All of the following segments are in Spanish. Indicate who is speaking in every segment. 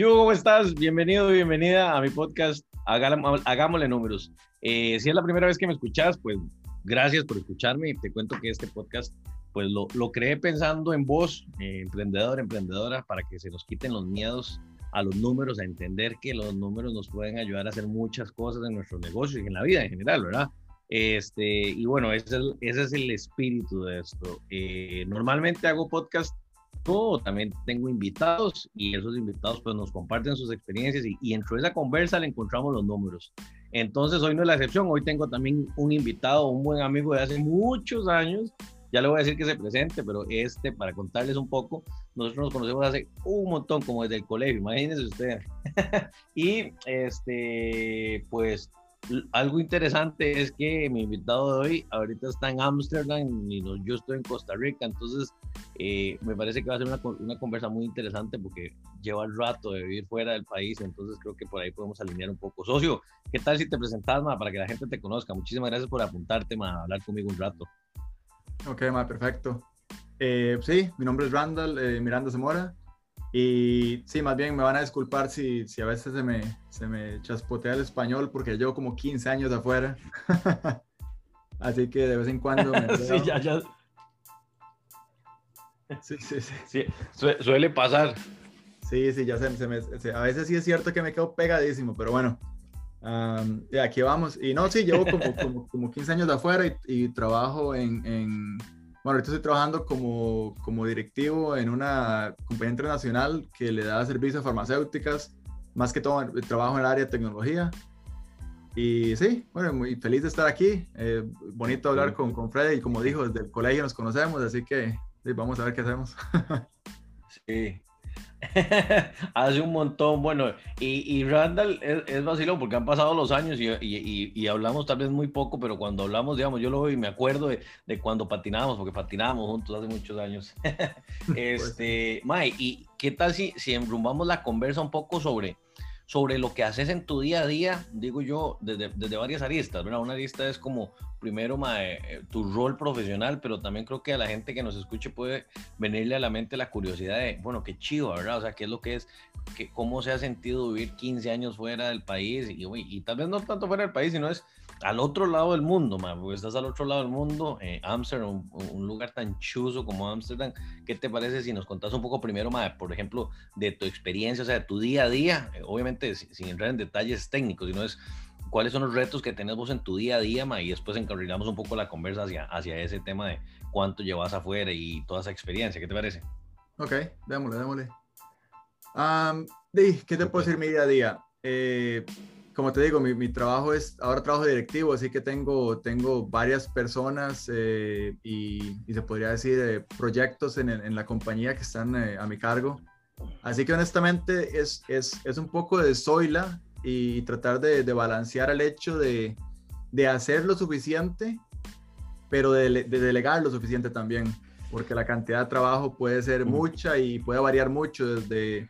Speaker 1: ¿Cómo estás? Bienvenido, bienvenida a mi podcast Hagámosle Números. Eh, si es la primera vez que me escuchas, pues gracias por escucharme y te cuento que este podcast pues lo, lo creé pensando en vos, eh, emprendedor, emprendedora, para que se nos quiten los miedos a los números, a entender que los números nos pueden ayudar a hacer muchas cosas en nuestros negocios y en la vida en general, ¿verdad? Este, y bueno, ese es, ese es el espíritu de esto. Eh, normalmente hago podcast también tengo invitados y esos invitados pues nos comparten sus experiencias y, y dentro de esa conversa le encontramos los números. Entonces hoy no es la excepción, hoy tengo también un invitado, un buen amigo de hace muchos años, ya le voy a decir que se presente, pero este, para contarles un poco, nosotros nos conocemos hace un montón, como desde el colegio, imagínense ustedes. y este, pues algo interesante es que mi invitado de hoy ahorita está en Ámsterdam y yo estoy en Costa Rica, entonces eh, me parece que va a ser una, una, conversa muy interesante porque lleva el rato de vivir fuera del país, entonces creo que por ahí podemos alinear un poco. Socio, ¿qué tal si te presentas, ma, para que la gente te conozca? Muchísimas gracias por apuntarte, ma, a hablar conmigo un rato.
Speaker 2: Ok, ma, perfecto. Eh, sí, mi nombre es Randall eh, Miranda Zamora. Y sí, más bien me van a disculpar si, si a veces se me, se me chaspotea el español porque llevo como 15 años afuera. Así que de vez en cuando me...
Speaker 1: sí, ya, ya.
Speaker 2: Sí, sí, sí.
Speaker 1: sí suele pasar.
Speaker 2: Sí, sí, ya se, se me... a veces sí es cierto que me quedo pegadísimo, pero bueno. de aquí vamos. Y no, sí, llevo como, como, como 15 años de afuera y, y trabajo en, en bueno, ahorita estoy trabajando como, como directivo en una compañía internacional que le da servicios a farmacéuticas, más que todo trabajo en el área de tecnología. Y sí, bueno, muy feliz de estar aquí. Eh, bonito hablar con, con Freddy y como dijo, desde el colegio nos conocemos, así que sí, vamos a ver qué hacemos.
Speaker 1: sí, Hace un montón, bueno, y, y Randall es, es, vacilón porque han pasado los años y, y, y, hablamos tal vez muy poco, pero cuando hablamos, digamos, yo lo veo y me acuerdo de, de cuando patinábamos, porque patinábamos juntos hace muchos años. este, Mae, ¿y qué tal si, si enrumbamos la conversa un poco sobre, sobre lo que haces en tu día a día, digo yo, desde, desde varias aristas, ¿verdad? Una arista es como, primero, eh, tu rol profesional, pero también creo que a la gente que nos escuche puede venirle a la mente la curiosidad de, bueno, qué chido, ¿verdad? O sea, qué es lo que es, que, cómo se ha sentido vivir 15 años fuera del país, y, y tal vez no tanto fuera del país, sino es al otro lado del mundo, man, porque estás al otro lado del mundo, eh, Amsterdam, un, lugar tan chuzo como Amsterdam. ¿Qué te parece si nos contás un poco primero, man, por ejemplo, de tu experiencia, o sea, de tu día a día, eh, obviamente sin, entrar en detalles técnicos, sino es cuáles son los retos que tenés vos en tu día a día, man, y después encarrilamos un poco la conversa hacia, hacia ese tema de cuánto llevas afuera y toda esa experiencia. ¿Qué te parece?
Speaker 2: Ok, démosle, démosle. Um, ¿Qué te puedo decir mi día a día? Eh, como te digo, mi, trabajo es, ahora trabajo directivo, así que tengo, tengo varias personas eh, y, se podría decir eh, proyectos en, en, la compañía que están eh, a mi cargo. Así que honestamente es, es, es un poco de soila y tratar de, de balancear el hecho de, de, hacer lo suficiente, pero de, de, delegar lo suficiente también, porque la cantidad de trabajo puede ser mucha y puede variar mucho desde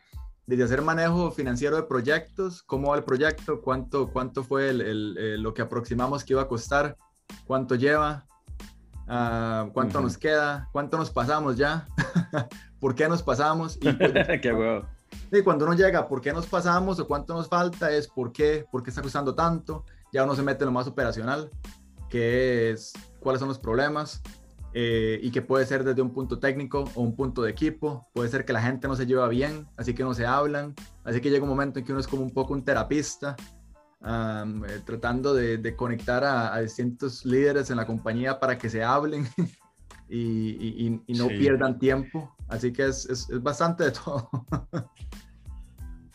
Speaker 2: desde hacer manejo financiero de proyectos, cómo va el proyecto, cuánto, cuánto fue el, lo que aproximamos que iba a costar, cuánto lleva, uh, cuánto nos queda, cuánto nos pasamos ya, por qué nos pasamos. Y,
Speaker 1: qué
Speaker 2: y cuando uno llega, por qué nos pasamos o cuánto nos falta, es por qué, por qué está costando tanto. Ya uno se mete en lo más operacional, que es cuáles son los problemas, eh, y que puede ser desde un punto técnico o un punto de equipo, puede ser que la gente no se lleva bien, así que no se hablan, así que llega un momento en que uno es como un poco un terapista, eh, tratando de, conectar a, distintos líderes en la compañía para que se hablen y, no pierdan tiempo, así que es, es, es bastante de todo.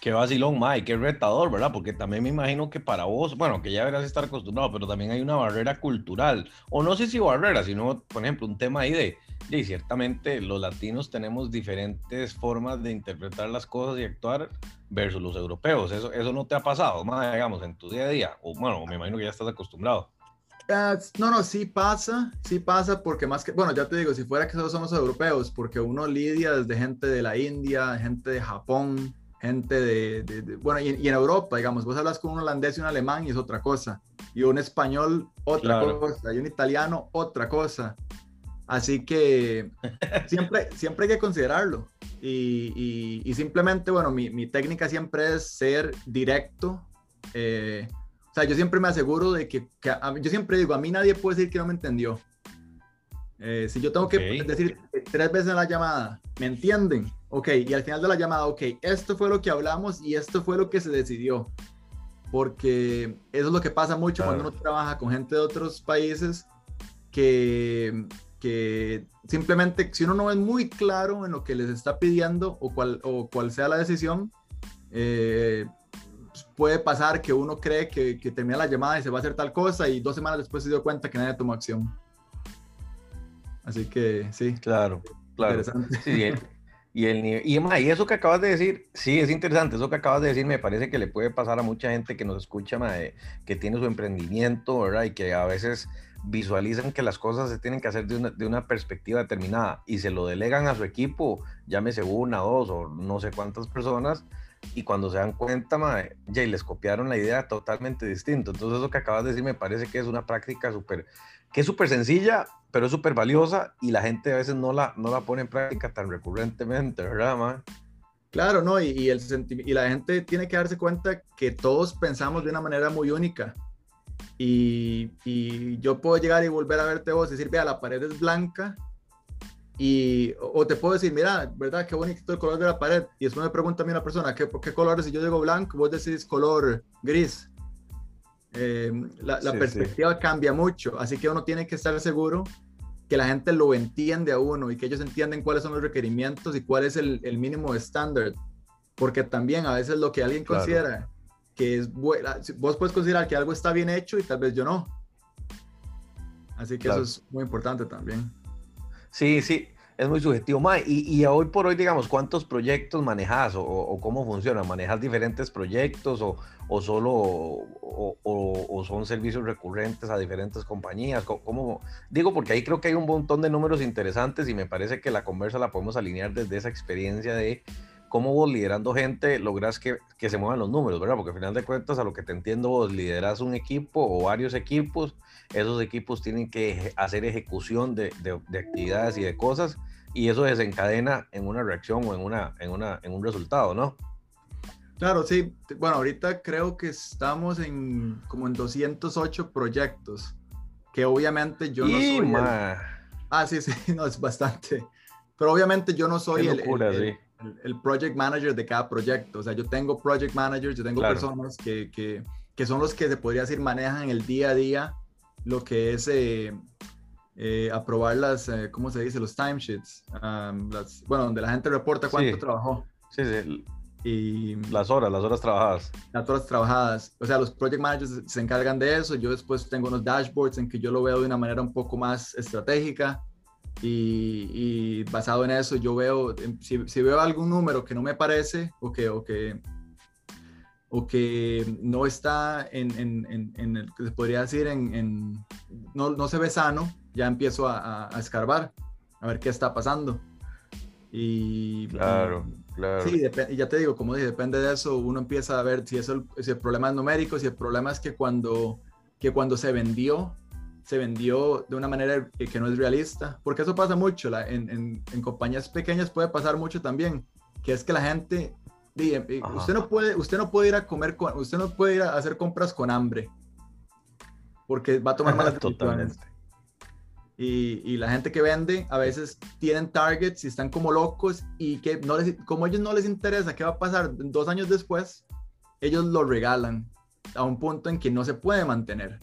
Speaker 1: Qué vacilón, Mike, qué retador, ¿verdad? Porque también me imagino que para vos, bueno, que ya verás estar acostumbrado, pero también hay una barrera cultural, o no sé si barrera, sino, por ejemplo, un tema ahí de, y ciertamente los latinos tenemos diferentes formas de interpretar las cosas y actuar versus los europeos. Eso, eso no te ha pasado, más digamos, en tu día a día, o bueno, me imagino que ya estás acostumbrado.
Speaker 2: Uh, no, no, sí pasa, sí pasa, porque más que, bueno, ya te digo, si fuera que solo somos europeos, porque uno lidia desde gente de la India, gente de Japón, gente de, bueno, y, en Europa, digamos, vos hablas con un holandés y un alemán y es otra cosa, y un español otra cosa, y un italiano otra cosa. Así que siempre, siempre hay que considerarlo. Y, y, simplemente, bueno, mi, mi, técnica siempre es ser directo. Eh, o sea, yo siempre me aseguro de que, yo siempre digo, a mí nadie puede decir que no me entendió. Eh, si yo tengo que decir tres veces en la llamada, ¿me entienden? Ok, y al final de la llamada, ok, esto fue lo que hablamos y esto fue lo que se decidió. Porque eso es lo que pasa mucho cuando uno trabaja con gente de otros países que, que simplemente si uno no es muy claro en lo que les está pidiendo o cuál, o cuál sea la decisión, eh, puede pasar que uno cree que, que, termina la llamada y se va a hacer tal cosa y dos semanas después se dio cuenta que nadie tomó acción. Así que sí.
Speaker 1: Claro, claro. Interesante. Sí, y, el, y, y eso que acabas de decir, sí, es interesante. Eso que acabas de decir me parece que le puede pasar a mucha gente que nos escucha, que tiene su emprendimiento, ¿verdad? Y que a veces visualizan que las cosas se tienen que hacer de una, de una perspectiva determinada y se lo delegan a su equipo, llámese una, dos o no sé cuántas personas, y cuando se dan cuenta, mae, ya les copiaron la idea totalmente distinto. Entonces eso que acabas de decir me parece que es una práctica súper, que es súper sencilla, pero es súper valiosa y la gente a veces no la, no la pone en práctica tan recurrentemente, ¿verdad, mae?
Speaker 2: Claro, ¿no? Y, y, el y la gente tiene que darse cuenta que todos pensamos de una manera muy única. Y, y, yo puedo llegar y volver a verte vos y decir, vea, la pared es blanca y, o te puedo decir, mira, ¿verdad? Qué bonito el color de la pared. Y después me pregunta a mí una persona, ¿qué, ¿qué color? Si yo digo blanco, vos decís color gris. Eh, la, la perspectiva cambia mucho, así que uno tiene que estar seguro que la gente lo entiende a uno y que ellos entienden cuáles son los requerimientos y cuál es el, el mínimo estándar. Porque también a veces lo que alguien considera que es buena, vos puedes considerar que algo está bien hecho y tal vez yo no. Así que eso es muy importante también.
Speaker 1: Sí, sí, es muy subjetivo. y, y, hoy por hoy, digamos, ¿cuántos proyectos manejas o, cómo funciona? ¿Manejas diferentes proyectos o, o solo o, son servicios recurrentes a diferentes compañías? ¿Cómo, Digo, porque ahí creo que hay un montón de números interesantes y me parece que la conversa la podemos alinear desde esa experiencia de cómo vos liderando gente logras que, que se muevan los números, ¿verdad? Porque al final de cuentas, a lo que te entiendo, vos lideras un equipo o varios equipos esos equipos tienen que hacer ejecución de, de, actividades y de cosas y eso desencadena en una reacción o en, una, en, una, en un resultado, ¿no?
Speaker 2: Claro, sí. Bueno, ahorita creo que estamos en como en 208 proyectos, que obviamente yo no soy... El... Ah, sí, sí, no, es bastante. Pero obviamente yo no soy el, el, project manager de cada proyecto. O sea, yo tengo project managers, yo tengo personas que, que, que, son los que se podría decir manejan el día a día lo que es eh, eh, aprobar las, eh, ¿cómo se dice? Los timesheets. las, bueno, donde la gente reporta cuánto trabajó.
Speaker 1: Sí, sí. Y las horas, las horas trabajadas.
Speaker 2: Las horas trabajadas. O sea, los project managers se encargan de eso. Yo después tengo unos dashboards en que yo lo veo de una manera un poco más estratégica. Y, basado en eso, yo veo, si, si, veo algún número que no me parece o que, o que o que no está en, en, en, el que se podría decir en, no, no, se ve sano, ya empiezo a, a, escarbar, a ver qué está pasando. Y
Speaker 1: claro, claro.
Speaker 2: Sí, y ya te digo, como dije, depende de eso, uno empieza a ver si, eso, si el problema es numérico, si el problema es que cuando, que cuando se vendió, se vendió de una manera que, que no es realista, porque eso pasa mucho, la, en, en compañías pequeñas puede pasar mucho también, que es que la gente usted no puede, usted no puede ir a comer con, usted no puede ir a hacer compras con hambre, porque va a tomar malas decisiones. Y, y, la gente que vende a veces tienen targets y están como locos y que no les, como a ellos no les interesa qué va a pasar dos años después, ellos lo regalan a un punto en que no se puede mantener.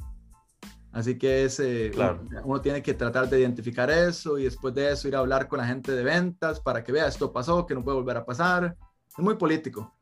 Speaker 2: Así que ese, uno, uno, tiene que tratar de identificar eso y después de eso ir a hablar con la gente de ventas para que vea esto pasó, que no puede volver a pasar es muy político.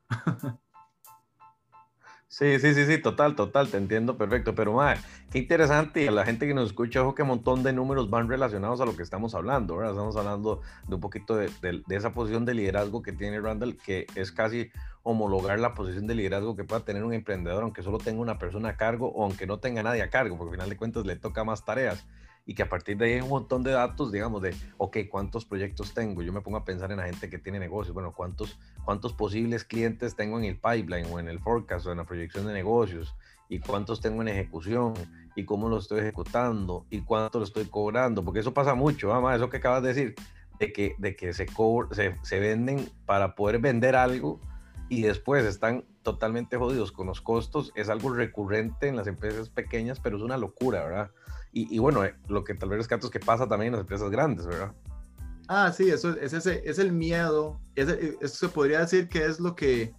Speaker 1: Sí, sí, sí, sí, total, total, te entiendo perfecto. Pero, madre, qué interesante. Y a la gente que nos escucha, ojo que un montón de números van relacionados a lo que estamos hablando, ¿verdad? Estamos hablando de un poquito de, de, esa posición de liderazgo que tiene Randall, que es casi homologar la posición de liderazgo que pueda tener un emprendedor, aunque solo tenga una persona a cargo o aunque no tenga nadie a cargo, porque al final de cuentas le toca más tareas y que a partir de ahí hay un montón de datos, digamos, de, ok, ¿cuántos proyectos tengo? Yo me pongo a pensar en la gente que tiene negocios, bueno, ¿cuántos, cuántos posibles clientes tengo en el pipeline o en el forecast o en la proyección de negocios? y cuántos tengo en ejecución y cómo lo estoy ejecutando y cuánto lo estoy cobrando, porque eso pasa mucho, mamá, eso que acabas de decir, de que, de que se, se, se venden para poder vender algo y después están totalmente jodidos con los costos, es algo recurrente en las empresas pequeñas, pero es una locura, ¿verdad? Y, bueno, eh, lo que tal vez rescato es que pasa también en las empresas grandes, ¿verdad?
Speaker 2: Ah, sí, eso es, ese, es el miedo, es, eso se podría decir que es lo que,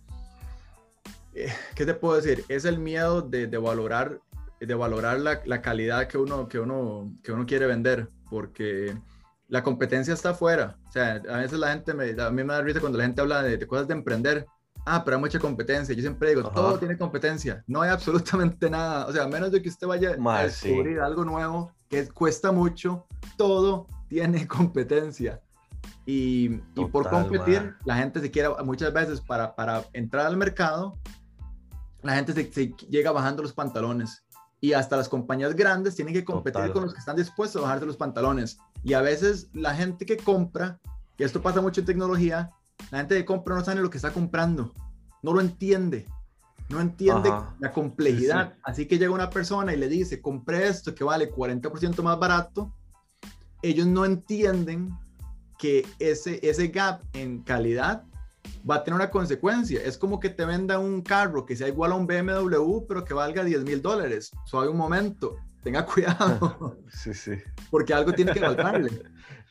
Speaker 2: eh, ¿qué te puedo decir? Es el miedo de, de valorar, de valorar la, la, calidad que uno, que, uno, que uno quiere vender, porque la competencia está afuera. O sea, a veces la gente, me, a mí me da risa cuando la gente habla de, de cosas de emprender. Ah, pero hay mucha competencia. Yo siempre digo, todo tiene competencia. No hay absolutamente nada. O sea, a menos de que usted vaya a descubrir algo nuevo que cuesta mucho, todo tiene competencia. Y, y por competir, la gente se quiere, muchas veces para, para entrar al mercado, la gente se, llega bajando los pantalones. Y hasta las compañías grandes tienen que competir con los que están dispuestos a bajarse los pantalones. Y a veces la gente que compra, que esto pasa mucho en tecnología, la gente que compra no sabe lo que está comprando, no lo entiende, no entiende la complejidad. Así que llega una persona y le dice, compré esto que vale 40% más barato. Ellos no entienden que ese, ese gap en calidad va a tener una consecuencia. Es como que te venda un carro que sea igual a un BMW, pero que valga 10 mil dólares. Suave un momento, tenga cuidado.
Speaker 1: Sí, sí.
Speaker 2: Porque algo tiene que valorarle.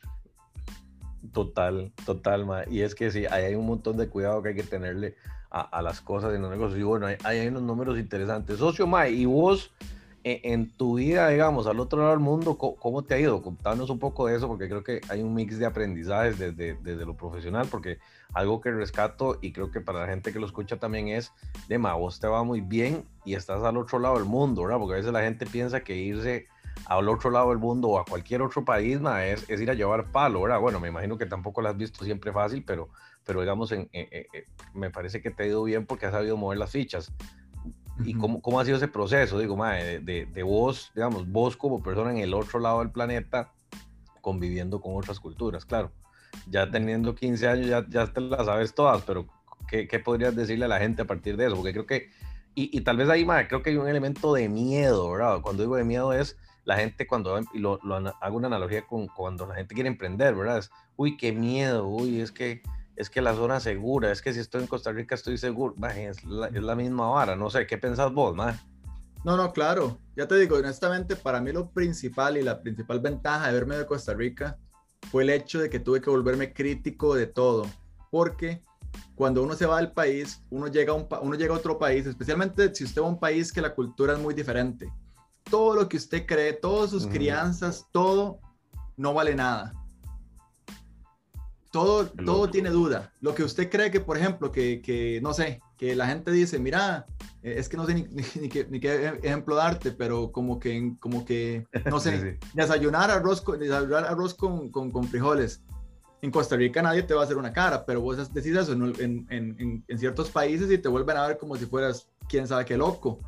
Speaker 1: Total, total, ma. Y es que sí, hay un montón de cuidado que hay que tenerle a, a las cosas en los negocios. Y bueno, hay, hay unos números interesantes. Socio, ma, y vos en, tu vida, digamos, al otro lado del mundo, ¿cómo, te ha ido? Contanos un poco de eso, porque creo que hay un mix de aprendizajes desde, desde lo profesional, porque algo que rescato y creo que para la gente que lo escucha también es, de ma, vos te va muy bien y estás al otro lado del mundo, ¿verdad? Porque a veces la gente piensa que irse al otro lado del mundo o a cualquier otro país, ma, es, es ir a llevar palo, ¿verdad? Bueno, me imagino que tampoco lo has visto siempre fácil, pero, pero digamos, en, me parece que te ha ido bien porque has sabido mover las fichas. ¿Y cómo, cómo, ha sido ese proceso? Digo, ma, de, de, de, vos, digamos, vos como persona en el otro lado del planeta, conviviendo con otras culturas, claro. Ya teniendo 15 años, ya, ya te las sabes todas, pero ¿qué, ¿qué, podrías decirle a la gente a partir de eso? Porque creo que, y, y tal vez ahí, ma, creo que hay un elemento de miedo, ¿verdad? Cuando digo de miedo es la gente cuando, y lo, lo, hago una analogía con cuando la gente quiere emprender, ¿verdad? Es, uy, qué miedo, uy, es que, es que la zona segura, es que si estoy en Costa Rica estoy seguro, es, la, es la misma vara, no sé, ¿qué pensás vos, ma?
Speaker 2: No, no, claro, ya te digo, honestamente, para mí lo principal y la principal ventaja de verme de Costa Rica fue el hecho de que tuve que volverme crítico de todo, porque cuando uno se va del país, uno llega a, un, uno llega a otro país, especialmente si usted va a un país que la cultura es muy diferente todo lo que usted cree, todas sus crianzas, todo no vale nada. Todo, todo tiene duda. Lo que usted cree que, por ejemplo, que, que no sé, que la gente dice, mira, eh, es que no sé ni, ni, qué, ni, qué, ejemplo darte, pero como que, como que no sé, sí, sí. desayunar arroz, con, desayunar arroz con, con, con, frijoles. En Costa Rica nadie te va a hacer una cara, pero vos decís eso en, en, en, en ciertos países y te vuelven a ver como si fueras quién sabe qué loco.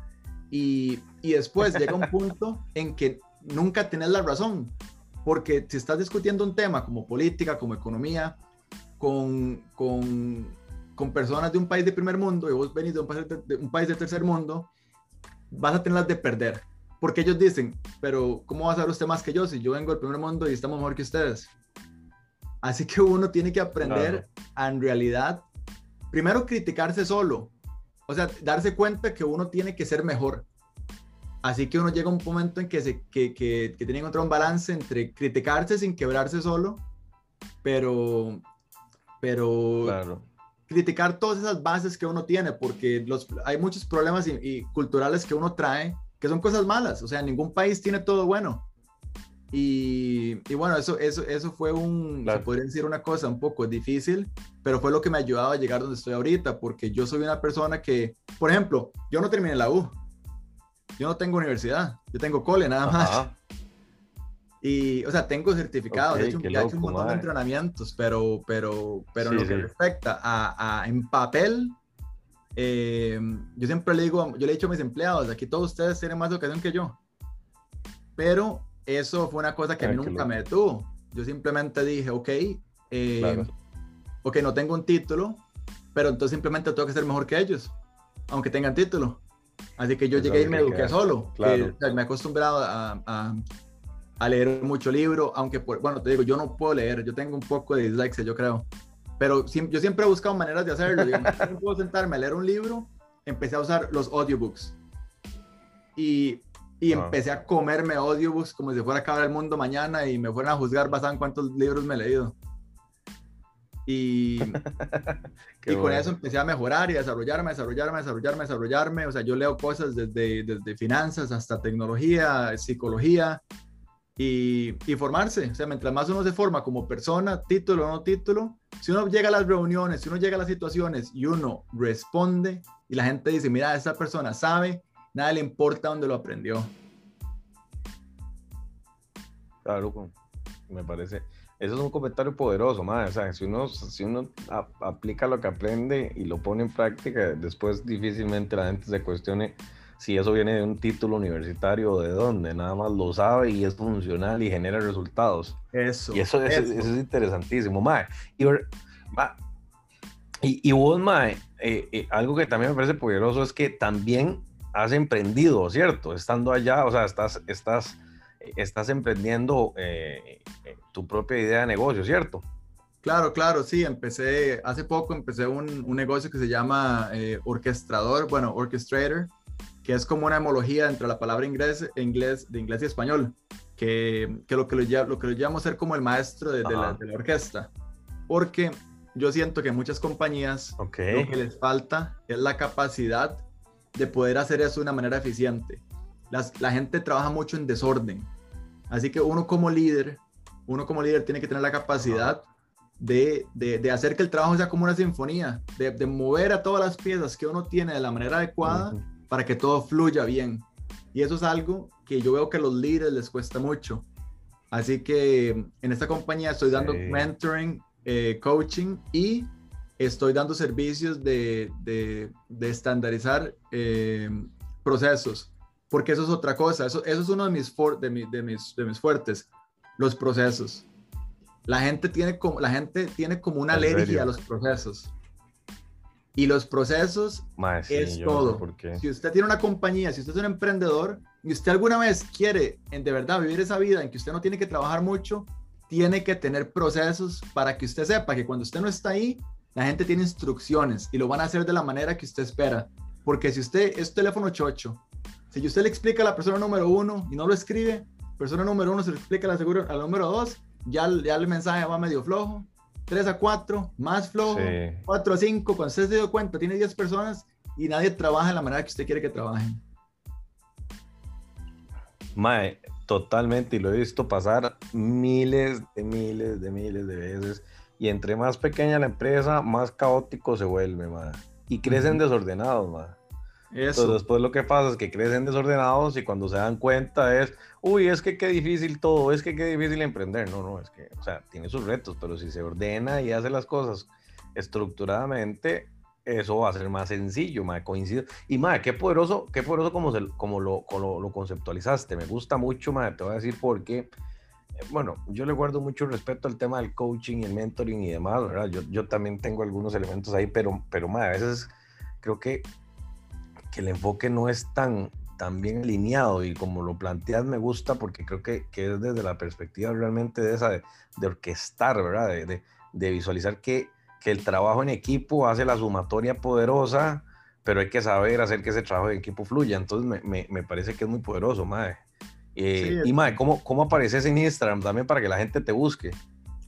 Speaker 2: Y, y después llega un punto en que nunca tenés la razón, porque si estás discutiendo un tema como política, como economía, con, con, con personas de un país de primer mundo y vos venís de un, país de, de un país de tercer mundo, vas a tenerlas de perder. Porque ellos dicen, pero ¿cómo va a saber usted más que yo si yo vengo del primer mundo y estamos mejor que ustedes? Así que uno tiene que aprender claro. a en realidad, primero criticarse solo, o sea, darse cuenta que uno tiene que ser mejor. Así que uno llega a un momento en que, se, que, que, que tiene que encontrar un balance entre criticarse sin quebrarse solo, pero, pero
Speaker 1: claro.
Speaker 2: criticar todas esas bases que uno tiene, porque los, hay muchos problemas y, y culturales que uno trae que son cosas malas. O sea, ningún país tiene todo bueno. Y, y, bueno, eso, eso, eso fue un, claro. se podría decir una cosa un poco difícil, pero fue lo que me ayudaba a llegar donde estoy ahorita, porque yo soy una persona que, por ejemplo, yo no terminé la U, yo no tengo universidad, yo tengo cole nada más. Ajá. Y, o sea, tengo certificados, okay, de hecho, he hecho un montón madre. de entrenamientos, pero, pero, pero sí, en lo que sí. respecta a, a, en papel, eh, yo siempre le digo, yo le he dicho a mis empleados, aquí todos ustedes tienen más educación que yo, pero eso fue una cosa que Ay, nunca me detuvo. Yo simplemente dije, ok, eh, claro. ok, no tengo un título, pero entonces simplemente tengo que ser mejor que ellos, aunque tengan título. Así que yo llegué y me eduqué solo. Claro. me he acostumbrado a, a, leer mucho libro, aunque, bueno, te digo, yo no puedo leer, yo tengo un poco de dislexia, yo creo. Pero yo siempre he buscado maneras de hacerlo. Yo no puedo sentarme a leer un libro, empecé a usar los audiobooks. Y, y ah. empecé a comerme audiobooks como si fuera a acabar el mundo mañana y me fueran a juzgar basado en cuántos libros me he leído. Y, y con eso empecé a mejorar y a desarrollarme, desarrollarme, desarrollarme, desarrollarme. O sea, yo leo cosas desde, desde finanzas hasta tecnología, psicología y, y, formarse. O sea, mientras más uno se forma como persona, título o no título, si uno llega a las reuniones, si uno llega a las situaciones y uno responde y la gente dice, mira, esa persona sabe, nada le importa dónde lo aprendió.
Speaker 1: Claro, me parece. Eso es un comentario poderoso, madre. O sea, si uno, si uno aplica lo que aprende y lo pone en práctica, después difícilmente la gente se cuestione si eso viene de un título universitario o de dónde. Nada más lo sabe y es funcional y genera resultados.
Speaker 2: Eso.
Speaker 1: Y eso, Es, eso es interesantísimo, madre. Y, y, y vos, madre, eh, eh, algo que también me parece poderoso es que también has emprendido, ¿cierto? Estando allá, o sea, estás, estás, estás emprendiendo eh, tu propia idea de negocio, ¿cierto?
Speaker 2: Claro, claro, sí, empecé, hace poco empecé un, un negocio que se llama eh, orquestrador, bueno, orchestrator, que es como una hemología entre la palabra inglés, inglés, de inglés y español, que, que lo que lo, lo que lo llamo ser como el maestro de, la, de, la, orquesta, porque yo siento que muchas compañías lo que les falta es la capacidad de poder hacer eso de una manera eficiente. Las, la gente trabaja mucho en desorden, así que uno como líder uno como líder tiene que tener la capacidad de, de, hacer que el trabajo sea como una sinfonía, de, de, mover a todas las piezas que uno tiene de la manera adecuada para que todo fluya bien. Y eso es algo que yo veo que a los líderes les cuesta mucho. Así que en esta compañía estoy dando mentoring, eh, coaching y estoy dando servicios de, de, de estandarizar eh, procesos, porque eso es otra cosa, eso, eso es uno de mis, de, de, mis, de mis fuertes los procesos. La gente tiene como, la gente tiene como una alergia a los procesos. Y los procesos es todo. si usted tiene una compañía, si usted es un emprendedor y usted alguna vez quiere en de verdad vivir esa vida en que usted no tiene que trabajar mucho, tiene que tener procesos para que usted sepa que cuando usted no está ahí, la gente tiene instrucciones y lo van a hacer de la manera que usted espera. Porque si usted es teléfono chocho, si usted le explica a la persona número uno y no lo escribe, persona número uno se le explica la seguro al número dos, ya, ya el mensaje va medio flojo. 3 a 4, más flojo. 4 a 5, cuando usted se dio cuenta, tiene 10 personas y nadie trabaja de la manera que usted quiere que trabajen.
Speaker 1: Mae, totalmente, y lo he visto pasar miles de miles de miles de veces. Y entre más pequeña la empresa, más caótico se vuelve, mae. Y crecen desordenados, mae. Eso. después lo que pasa es que crecen desordenados y cuando se dan cuenta es, uy, es que qué difícil todo, es que qué difícil emprender. No, no, es que, o sea, tiene sus retos, pero si se ordena y hace las cosas estructuradamente, eso va a ser más sencillo, más coincido. Y más, qué poderoso, qué poderoso como, se, como, lo, lo, conceptualizaste. Me gusta mucho, más, te voy a decir por qué. Bueno, yo le guardo mucho respeto al tema del coaching y el mentoring y demás, ¿verdad? Yo, yo también tengo algunos elementos ahí, pero, pero más, a veces creo que que el enfoque no es tan, tan bien alineado y como lo planteas me gusta porque creo que, que es desde la perspectiva realmente de esa, de, orquestar, ¿verdad? De, de, visualizar que, que, el trabajo en equipo hace la sumatoria poderosa, pero hay que saber hacer que ese trabajo en equipo fluya. Entonces me, me, me parece que es muy poderoso, Mae. Eh, y Mae, ¿cómo, ¿cómo apareces en Instagram también para que la gente te busque?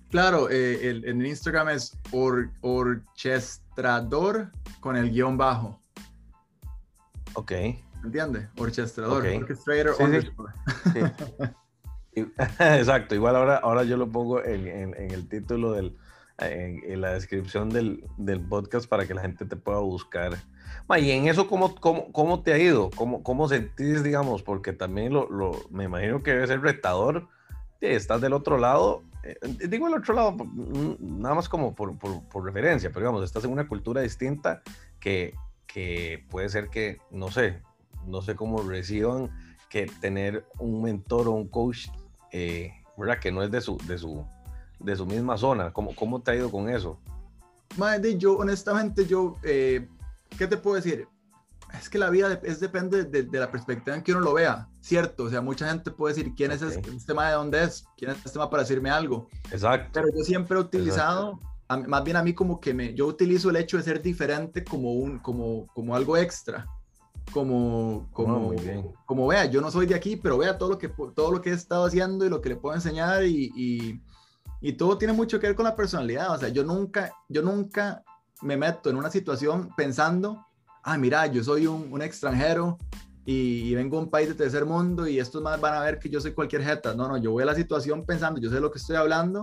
Speaker 2: Claro, eh, el, en Instagram es or, orchestrador con el guion bajo.
Speaker 1: Ok.
Speaker 2: ¿Entiendes? Orchestrador. Orchestrator.
Speaker 1: Exacto, igual ahora, ahora yo lo pongo en, el título del, en, la descripción del, podcast para que la gente te pueda buscar. y en eso, ¿cómo, cómo, cómo te ha ido? ¿Cómo, ¿Cómo sentís, digamos? Porque también lo, lo, me imagino que debe ser retador. Estás del otro lado. Eh, digo el otro lado, mm, nada más como por, por, por referencia, pero digamos, estás en una cultura distinta que, que puede ser que, no sé, no sé cómo reciban que tener un mentor o un coach, eh, ¿verdad? Que no es de su, de su, de su misma zona. ¿Cómo, cómo te ha ido con eso?
Speaker 2: Madre, yo honestamente, yo, eh, ¿qué te puedo decir? es que la vida es depende de, la perspectiva en que uno lo vea, ¿cierto? O sea, mucha gente puede decir, ¿quién es este, tema de dónde es? ¿Quién es este tema para decirme algo?
Speaker 1: Exacto.
Speaker 2: Pero yo siempre he utilizado, más bien a mí como que me, yo utilizo el hecho de ser diferente como, un, como, como algo extra. Como, como, como vea, yo no soy de aquí, pero vea todo lo que, todo lo que he estado haciendo y lo que le puedo enseñar y, y, y todo tiene mucho que ver con la personalidad. O sea, yo nunca, yo nunca me meto en una situación pensando ah, mira, yo soy un, extranjero y, vengo a un país de tercer mundo y estos más van a ver que yo soy cualquier jeta. No, no, yo voy a la situación pensando, yo sé lo que estoy hablando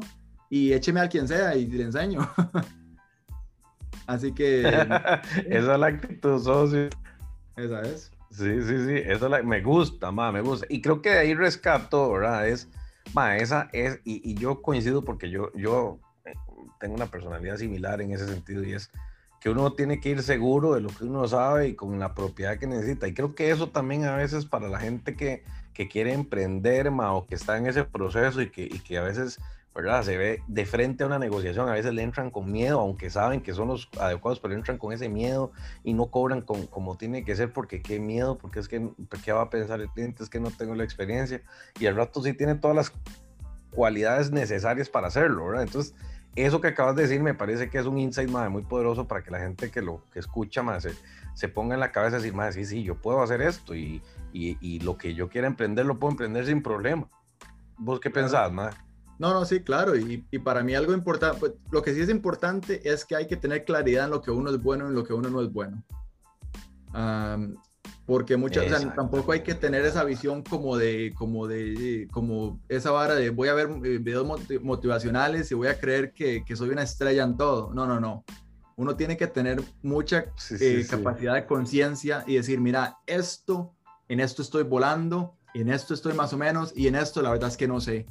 Speaker 2: y écheme a quien sea y le enseño. Así que...
Speaker 1: esa es la actitud, socio.
Speaker 2: Esa es.
Speaker 1: Sí, sí, sí, esa la, me gusta, ma, me gusta. Y creo que de ahí rescato, ¿verdad? Es, ma, esa es, y, y yo coincido porque yo, yo eh, tengo una personalidad similar en ese sentido y es que uno tiene que ir seguro de lo que uno sabe y con la propiedad que necesita. Y creo que eso también a veces para la gente que, que quiere emprender ma, o que está en ese proceso y que, y que a veces ¿verdad? se ve de frente a una negociación, a veces le entran con miedo, aunque saben que son los adecuados, pero entran con ese miedo y no cobran con, como tiene que ser porque qué miedo, porque es que qué va a pensar el cliente, es que no tengo la experiencia. Y al rato sí tiene todas las cualidades necesarias para hacerlo, ¿verdad? Entonces, eso que acabas de decir me parece que es un insight muy poderoso para que la gente que lo que escucha más se, ponga en la cabeza y decir más sí sí yo puedo hacer esto y, y, lo que yo quiera emprender lo puedo emprender sin problema vos qué pensás más
Speaker 2: no no sí claro y, y, para mí algo importante pues, lo que sí es importante es que hay que tener claridad en lo que uno es bueno y en lo que uno no es bueno. Porque muchas veces tampoco hay que tener esa visión como de como de como esa vara de voy a ver eh, videos motivacionales y voy a creer que, que soy una estrella en todo. No no no. Uno tiene que tener mucha eh, capacidad de conciencia y decir mira esto en esto estoy volando en esto estoy más o menos y en esto la verdad es que no sé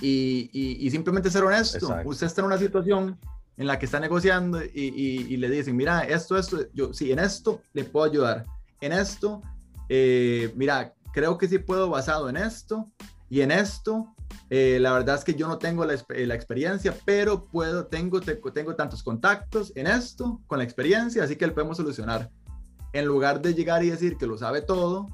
Speaker 2: y, y, simplemente ser honesto usted está en una situación en la que está negociando y, y, le dicen mira esto esto yo sí en esto le puedo ayudar en esto, eh, mira, creo que sí puedo basado en esto y en esto. Eh, la verdad es que yo no tengo la, experiencia, pero puedo, tengo, tengo tantos contactos en esto con la experiencia, así que lo podemos solucionar. En lugar de llegar y decir que lo sabe todo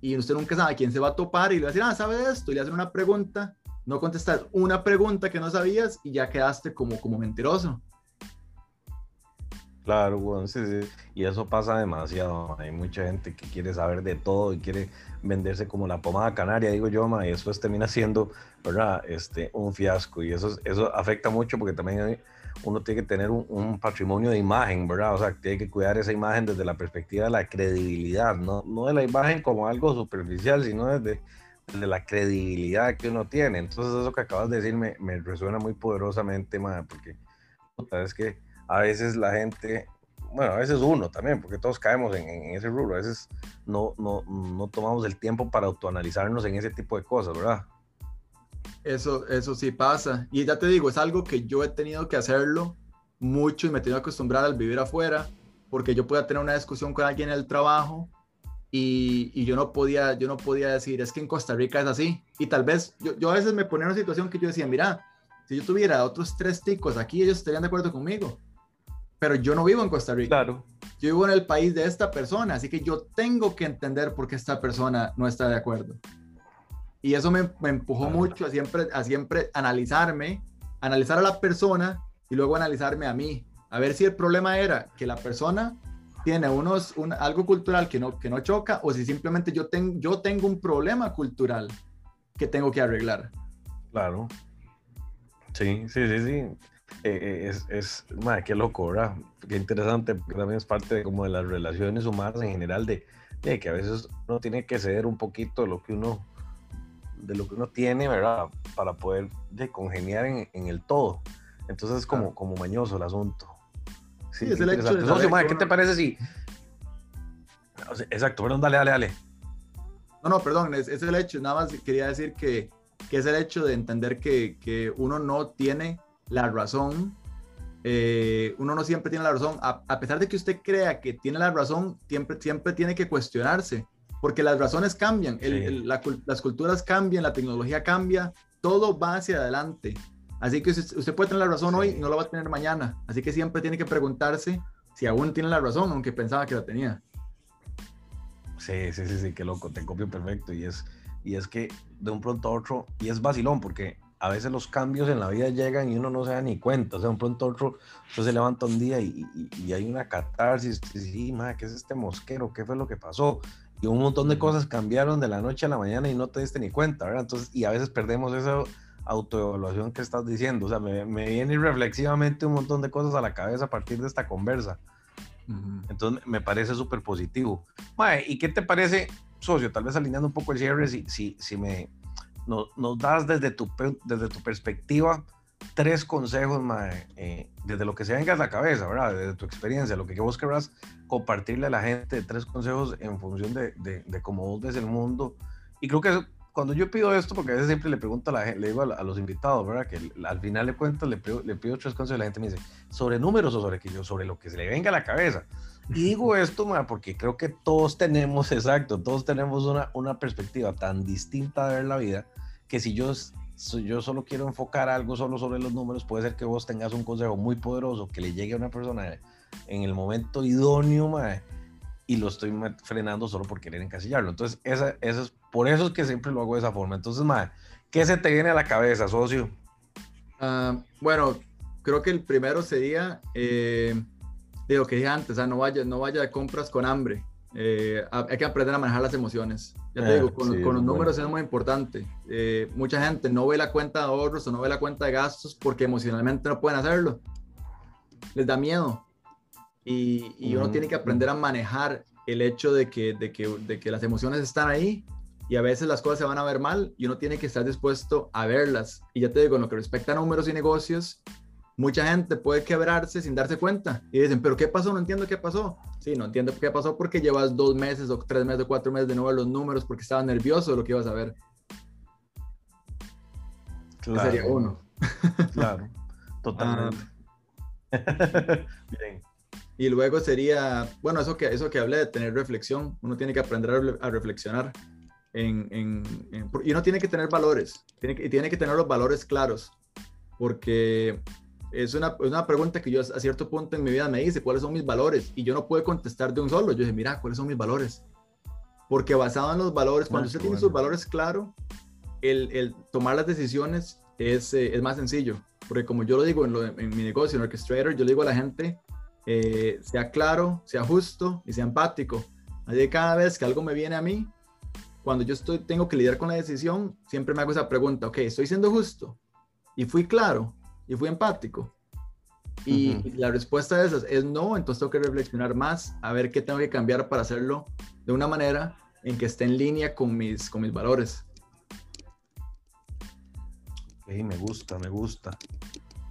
Speaker 2: y usted nunca sabe quién se va a topar y le va a decir, ah, sabe esto, y le hacen una pregunta, no contestar una pregunta que no sabías y ya quedaste como, como mentiroso.
Speaker 1: Claro, bueno, sí, sí. Y eso pasa demasiado. Hay mucha gente que quiere saber de todo y quiere venderse como la pomada canaria, digo yo, ma, y eso termina siendo, ¿verdad? Este, un fiasco. Y eso, eso afecta mucho porque también uno tiene que tener un, patrimonio de imagen, ¿verdad? O sea, tiene que cuidar esa imagen desde la perspectiva de la credibilidad, no, no de la imagen como algo superficial, sino desde, la credibilidad que uno tiene. Entonces, eso que acabas de decir me, me resuena muy poderosamente, ma, porque es que a veces la gente, bueno, a veces uno también, porque todos caemos en, ese rubro, a veces no, no, no, tomamos el tiempo para autoanalizarnos en ese tipo de cosas, ¿verdad?
Speaker 2: Eso, eso sí pasa. Y ya te digo, es algo que yo he tenido que hacerlo mucho y me he tenido que acostumbrar al vivir afuera, porque yo podía tener una discusión con alguien en el trabajo y, y, yo, no podía, yo no podía decir, es que en Costa Rica es así. Y tal vez yo, yo a veces me ponía en una situación que yo decía, mira, si yo tuviera otros tres ticos aquí, ellos estarían de acuerdo conmigo pero yo no vivo en Costa Rica.
Speaker 1: Claro.
Speaker 2: Yo vivo en el país de esta persona, así que yo tengo que entender por qué esta persona no está de acuerdo. Y eso me, empujó mucho a siempre, a siempre analizarme, analizar a la persona y luego analizarme a mí, a ver si el problema era que la persona tiene unos, un, algo cultural que no, que no choca o si simplemente yo, tengo yo tengo un problema cultural que tengo que arreglar.
Speaker 1: Claro. Sí, sí, sí, sí. Eh, eh, es, es madre, qué loco, ¿verdad? Qué interesante, porque también es parte de, como de las relaciones humanas en general, de, de, que a veces uno tiene que ceder un poquito de lo que uno, de lo que uno tiene, ¿verdad? Para poder de, congeniar en, en el todo. Entonces es como, como mañoso el asunto.
Speaker 2: Sí, es el hecho de
Speaker 1: ¿Qué te parece si... Exacto, perdón, dale, dale, dale.
Speaker 2: No, no, perdón, es, es el hecho, nada más quería decir que, que es el hecho de entender que, que uno no tiene la razón. Eh, uno no siempre tiene la razón. A, pesar de que usted crea que tiene la razón, siempre, siempre tiene que cuestionarse, porque las razones cambian, las culturas cambian, la tecnología cambia, todo va hacia adelante. Así que usted, puede tener la razón hoy y no la va a tener mañana. Así que siempre tiene que preguntarse si aún tiene la razón, aunque pensaba que la tenía.
Speaker 1: Sí, sí, sí, sí, qué loco, te copio perfecto. Y es, y es que de un pronto a otro, y es vacilón, porque a veces los cambios en la vida llegan y uno no se da ni cuenta. O sea, de un pronto a otro, usted se levanta un día y, y, hay una catarsis. Y sí, madre, ¿qué es este mosquero? ¿Qué fue lo que pasó? Y un montón de cosas cambiaron de la noche a la mañana y no te diste ni cuenta, ¿verdad? Entonces, y a veces perdemos esa autoevaluación que estás diciendo. O sea, me, me viene reflexivamente un montón de cosas a la cabeza a partir de esta conversa. Entonces me parece súper positivo. ¿Y qué te parece, socio? Tal vez alineando un poco el cierre, si, si, si me nos, nos das desde tu, desde tu perspectiva tres consejos, eh, desde lo que se venga a la cabeza, ¿verdad? Desde tu experiencia, lo que vos querrás compartirle a la gente, tres consejos en función de, de, de cómo vos ves el mundo. Y creo que cuando yo pido esto, porque a veces siempre le pregunto a la gente, le digo a, los invitados, ¿verdad? Que al final le cuento, le pido, le pido tres consejos y la gente me dice, ¿sobre números o sobre qué? Yo, sobre lo que se le venga a la cabeza. Y digo esto, porque creo que todos tenemos, exacto, todos tenemos una, una perspectiva tan distinta de ver la vida, que si yo, yo solo quiero enfocar algo solo sobre los números, puede ser que vos tengas un consejo muy poderoso que le llegue a una persona en el momento idóneo, y lo estoy frenando solo por querer encasillarlo. Entonces, esa, esa es, por eso es que siempre lo hago de esa forma. Entonces, madre, ¿qué se te viene a la cabeza, socio?
Speaker 2: Ah, bueno, creo que el primero sería eh, de lo que dije antes, o sea, no vaya, no vaya de compras con hambre. Eh, hay que aprender a manejar las emociones. Ya te digo, con, con los números es muy importante. Eh, mucha gente no ve la cuenta de ahorros o no ve la cuenta de gastos porque emocionalmente no pueden hacerlo. Les da miedo y, uno tiene que aprender a manejar el hecho de que, de, que, de que las emociones están ahí y a veces las cosas se van a ver mal y uno tiene que estar dispuesto a verlas. Y ya te digo, en lo que respecta a números y negocios, mucha gente puede quebrarse sin darse cuenta y dicen, pero ¿qué pasó? No entiendo qué pasó. Sí, no entiendo qué pasó porque llevas dos meses o tres meses o cuatro meses de nuevo los números porque estaba nervioso de lo que ibas a ver. Claro. sería uno.
Speaker 1: Claro, totalmente.
Speaker 2: Ah. Bien. Y luego sería, bueno, eso que, eso que hablé de tener reflexión, uno tiene que aprender a, reflexionar en, en, y uno tiene que tener valores, tiene que, tiene que tener los valores claros, porque es una, una, pregunta que yo a cierto punto en mi vida me hice, ¿cuáles son mis valores? Y yo no pude contestar de un solo, yo dije, mira, ¿cuáles son mis valores? Porque basado en los valores, cuando ah, usted tiene sus valores claros, el, el, tomar las decisiones es, eh, es, más sencillo, porque como yo lo digo en, en mi negocio, en Orchestrator, yo le digo a la gente, eh, sea claro, sea justo y sea empático. Así cada vez que algo me viene a mí, cuando yo estoy, tengo que lidiar con la decisión, siempre me hago esa pregunta, ok, ¿estoy siendo justo? Y fui claro, y fui empático. Y, la respuesta de esas es no, entonces tengo que reflexionar más, a ver qué tengo que cambiar para hacerlo de una manera en que esté en línea con mis, con mis valores.
Speaker 1: Ok, me gusta, me gusta.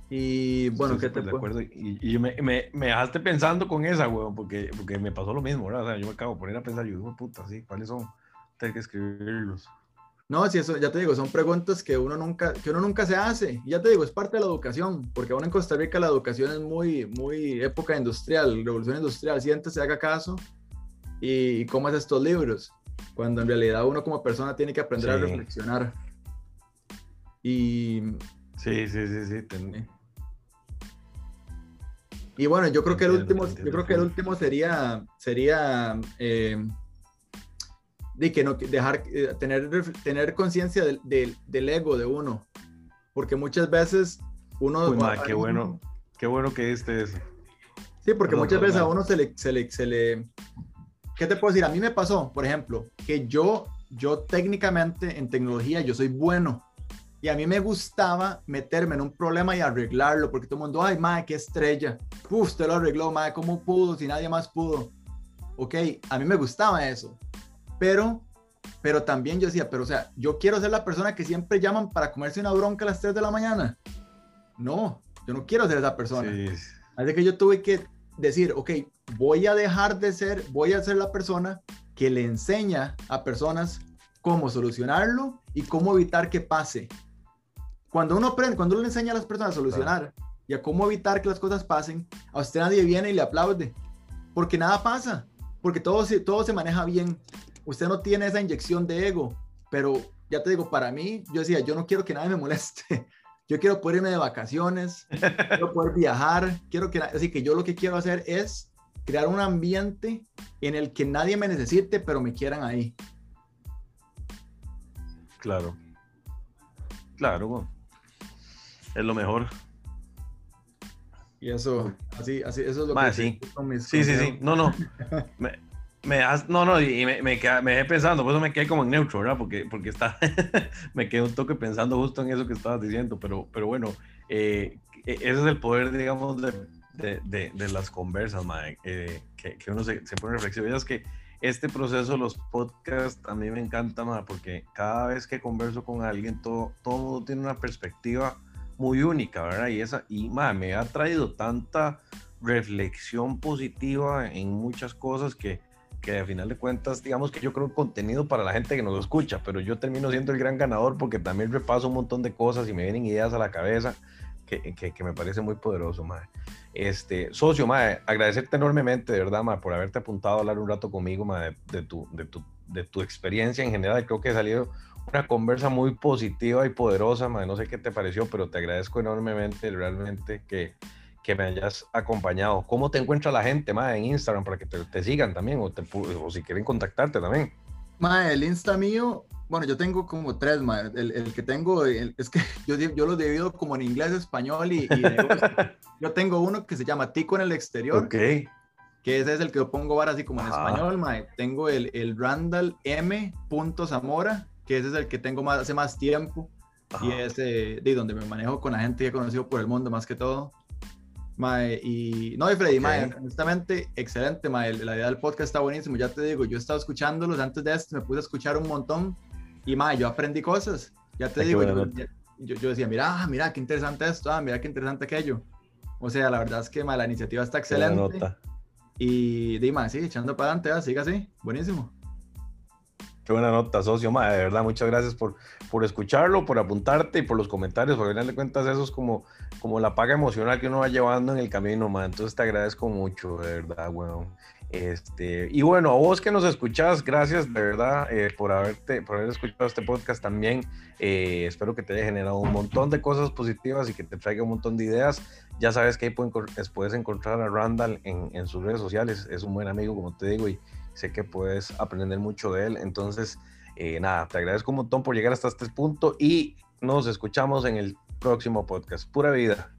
Speaker 2: Y bueno, ¿qué te
Speaker 1: de acuerdo. Y, y me, me, me, dejaste pensando con esa, weón, porque, porque me pasó lo mismo, ¿verdad? O sea, yo me acabo de poner a pensar, yo digo, puta, sí, ¿cuáles son? Tengo que escribirlos.
Speaker 2: No, sí, eso, ya te digo, son preguntas que uno nunca, que uno nunca se hace. Y ya te digo, es parte de la educación, porque aún en Costa Rica la educación es muy, muy época industrial, revolución industrial. Siente, se haga caso y, y comas estos libros, cuando en realidad uno como persona tiene que aprender a reflexionar. Y...
Speaker 1: Sí, sí, sí, sí.
Speaker 2: Y bueno, yo creo que el último, yo creo que el último sería, sería eh, de que no dejar eh, tener, tener conciencia del, del, ego de uno. Porque muchas veces uno.
Speaker 1: qué bueno, qué bueno que este es.
Speaker 2: Sí, porque muchas veces a uno se le, se le, se le. ¿Qué te puedo decir? A mí me pasó, por ejemplo, que yo, yo técnicamente en tecnología yo soy bueno y a mí me gustaba meterme en un problema y arreglarlo, porque todo el mundo, ay, madre, qué estrella. Uf, usted lo arregló, madre, ¿cómo pudo? Si nadie más pudo. Ok, a mí me gustaba eso. Pero, pero también yo decía, pero o sea, yo quiero ser la persona que siempre llaman para comerse una bronca a las 3 de la mañana. No, yo no quiero ser esa persona. Así que yo tuve que decir, ok, voy a dejar de ser, voy a ser la persona que le enseña a personas cómo solucionarlo y cómo evitar que pase. Cuando uno aprende, cuando uno le enseña a las personas a solucionar y a cómo evitar que las cosas pasen, a usted nadie viene y le aplaude, porque nada pasa, porque todo se, todo se maneja bien. Usted no tiene esa inyección de ego, pero ya te digo, para mí, yo decía, yo no quiero que nadie me moleste. Yo quiero poder irme de vacaciones, quiero poder viajar, quiero que, así que yo lo que quiero hacer es crear un ambiente en el que nadie me necesite, pero me quieran ahí.
Speaker 1: Claro. Claro, es lo mejor.
Speaker 2: Y eso, así, así, eso es lo
Speaker 1: que sí. sí, sí, sí, no, no. me, me no, no, y me, me, quedé, me pensando, por eso me quedé como en neutro, ¿verdad? Porque, porque está, me quedé un toque pensando justo en eso que estabas diciendo, pero, pero bueno, eh, e, ese es el poder, digamos, de, de, de, las conversas, madre, eh, que, que, uno se, se pone reflexivo. es que este proceso, los podcasts, a mí me encanta, madre, porque cada vez que converso con alguien, todo, todo mundo tiene una perspectiva muy única, ¿verdad? Y, esa, y madre, me ha traído tanta reflexión positiva en muchas cosas que, que al final de cuentas, digamos que yo creo contenido para la gente que nos escucha, pero yo termino siendo el gran ganador porque también repaso un montón de cosas y me vienen ideas a la cabeza que, que, me parece muy poderoso, madre. Este, socio, madre, agradecerte enormemente, de verdad, madre, por haberte apuntado a hablar un rato conmigo, madre, de, tu, de, tu, de tu experiencia en general. Creo que ha salido una conversa muy positiva y poderosa, madre. No sé qué te pareció, pero te agradezco enormemente, realmente, que, que me hayas acompañado. ¿Cómo te encuentra la gente, madre, en Instagram para que te, sigan también o, te, o si quieren contactarte también?
Speaker 2: Madre, el Insta mío bueno, yo tengo como tres, El, el que tengo, es que yo, yo lo divido como en inglés, español y, yo tengo uno que se llama Tico en el exterior.
Speaker 1: Ok.
Speaker 2: Que ese es el que yo pongo ahora así como en español, mae. Tengo el, el Randall M. Zamora, que ese es el que tengo más, hace más tiempo. Y es de donde me manejo con la gente que he conocido por el mundo más que todo. Mae, y no, y Freddy, mae, honestamente, excelente, mae. La idea del podcast está buenísimo. Ya te digo, yo he estado escuchándolos antes de esto, me puse a escuchar un montón y más, yo aprendí cosas. Ya te digo, yo, yo, decía, mira, ah, mira, qué interesante esto, ah, mira, qué interesante aquello. O sea, la verdad es que la iniciativa está excelente. Y Dima, sí, echando para adelante, ah, siga así, buenísimo.
Speaker 1: Qué buena nota, socio, ma, de verdad, muchas gracias por, por escucharlo, por apuntarte y por los comentarios, porque al final de cuentas eso es como, como la paga emocional que uno va llevando en el camino, ma. entonces te agradezco mucho, de verdad, weón. Este, y bueno, a vos que nos escuchás, gracias de verdad eh, por, haberte, por haber escuchado este podcast también. Eh, espero que te haya generado un montón de cosas positivas y que te traiga un montón de ideas. Ya sabes que ahí puedes encontrar a Randall en, en, sus redes sociales. Es un buen amigo, como te digo, y sé que puedes aprender mucho de él. Entonces, eh, nada, te agradezco un montón por llegar hasta este punto y nos escuchamos en el próximo podcast. Pura vida.